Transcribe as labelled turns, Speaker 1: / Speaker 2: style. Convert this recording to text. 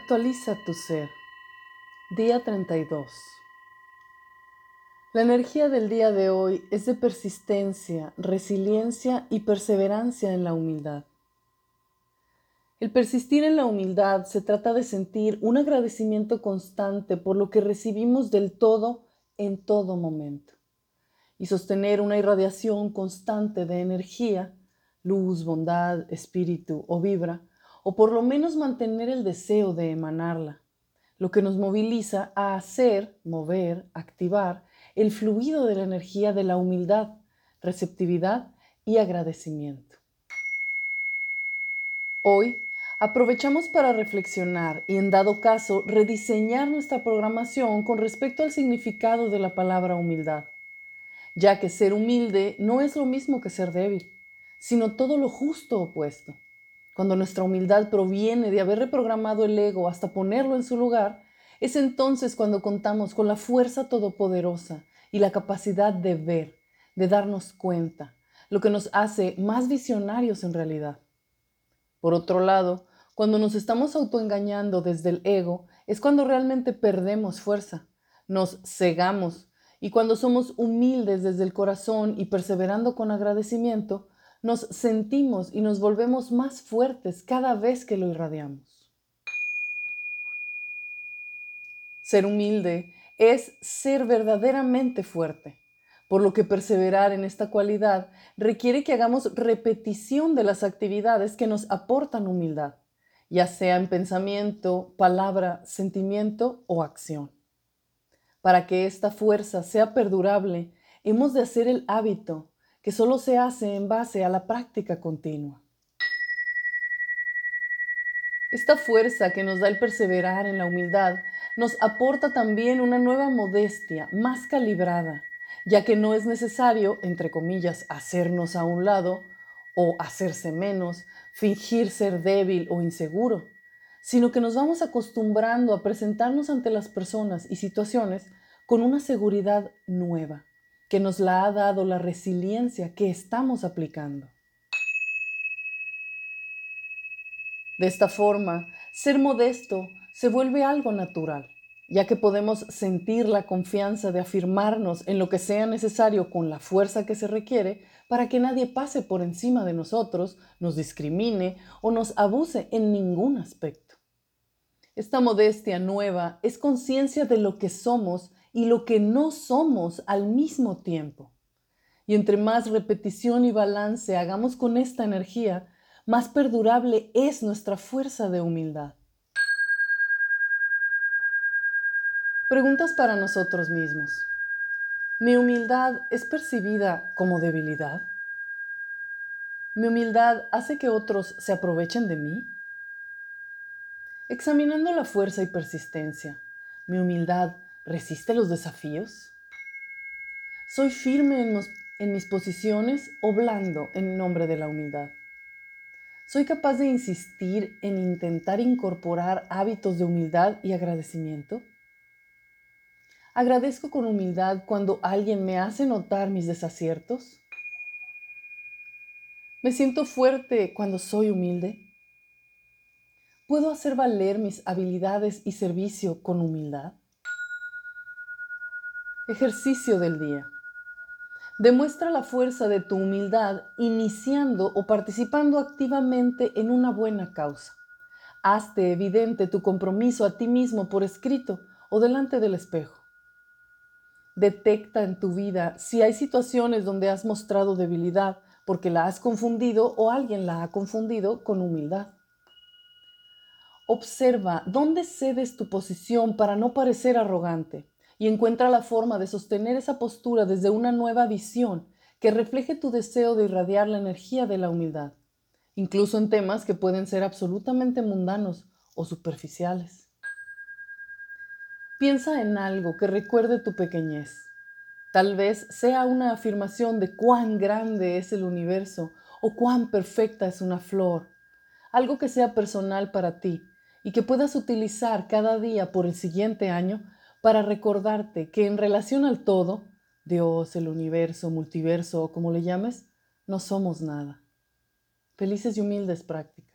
Speaker 1: Actualiza tu ser. Día 32. La energía del día de hoy es de persistencia, resiliencia y perseverancia en la humildad. El persistir en la humildad se trata de sentir un agradecimiento constante por lo que recibimos del todo en todo momento y sostener una irradiación constante de energía, luz, bondad, espíritu o vibra, o por lo menos mantener el deseo de emanarla, lo que nos moviliza a hacer, mover, activar el fluido de la energía de la humildad, receptividad y agradecimiento. Hoy aprovechamos para reflexionar y en dado caso rediseñar nuestra programación con respecto al significado de la palabra humildad, ya que ser humilde no es lo mismo que ser débil, sino todo lo justo opuesto. Cuando nuestra humildad proviene de haber reprogramado el ego hasta ponerlo en su lugar, es entonces cuando contamos con la fuerza todopoderosa y la capacidad de ver, de darnos cuenta, lo que nos hace más visionarios en realidad. Por otro lado, cuando nos estamos autoengañando desde el ego, es cuando realmente perdemos fuerza, nos cegamos y cuando somos humildes desde el corazón y perseverando con agradecimiento, nos sentimos y nos volvemos más fuertes cada vez que lo irradiamos. Ser humilde es ser verdaderamente fuerte, por lo que perseverar en esta cualidad requiere que hagamos repetición de las actividades que nos aportan humildad, ya sea en pensamiento, palabra, sentimiento o acción. Para que esta fuerza sea perdurable, hemos de hacer el hábito que solo se hace en base a la práctica continua. Esta fuerza que nos da el perseverar en la humildad nos aporta también una nueva modestia más calibrada, ya que no es necesario, entre comillas, hacernos a un lado o hacerse menos, fingir ser débil o inseguro, sino que nos vamos acostumbrando a presentarnos ante las personas y situaciones con una seguridad nueva, que nos la ha dado la resiliencia que estamos aplicando. De esta forma, ser modesto se vuelve algo natural, ya que podemos sentir la confianza de afirmarnos en lo que sea necesario con la fuerza que se requiere para que nadie pase por encima de nosotros, nos discrimine o nos abuse en ningún aspecto. Esta modestia nueva es conciencia de lo que somos y lo que no somos al mismo tiempo. Y entre más repetición y balance hagamos con esta energía, más perdurable es nuestra fuerza de humildad. Preguntas para nosotros mismos. ¿Mi humildad es percibida como debilidad? ¿Mi humildad hace que otros se aprovechen de mí? Examinando la fuerza y persistencia, ¿mi humildad resiste los desafíos? ¿Soy firme en, mis posiciones o blando en nombre de la humildad? ¿Soy capaz de insistir en intentar incorporar hábitos de humildad y agradecimiento? ¿Agradezco con humildad cuando alguien me hace notar mis desaciertos? ¿Me siento fuerte cuando soy humilde? ¿Puedo hacer valer mis habilidades y servicio con humildad? Ejercicio del día. Demuestra la fuerza de tu humildad iniciando o participando activamente en una buena causa. Hazte evidente tu compromiso a ti mismo por escrito o delante del espejo. Detecta en tu vida si hay situaciones donde has mostrado debilidad porque la has confundido o alguien la ha confundido con humildad. Observa dónde cedes tu posición para no parecer arrogante y encuentra la forma de sostener esa postura desde una nueva visión que refleje tu deseo de irradiar la energía de la humildad, incluso en temas que pueden ser absolutamente mundanos o superficiales. Piensa en algo que recuerde tu pequeñez. Tal vez sea una afirmación de cuán grande es el universo o cuán perfecta es una flor, algo que sea personal para ti y que puedas utilizar cada día por el siguiente año para recordarte que en relación al todo, Dios, el universo, multiverso o como le llames, no somos nada. Felices y humildes prácticas.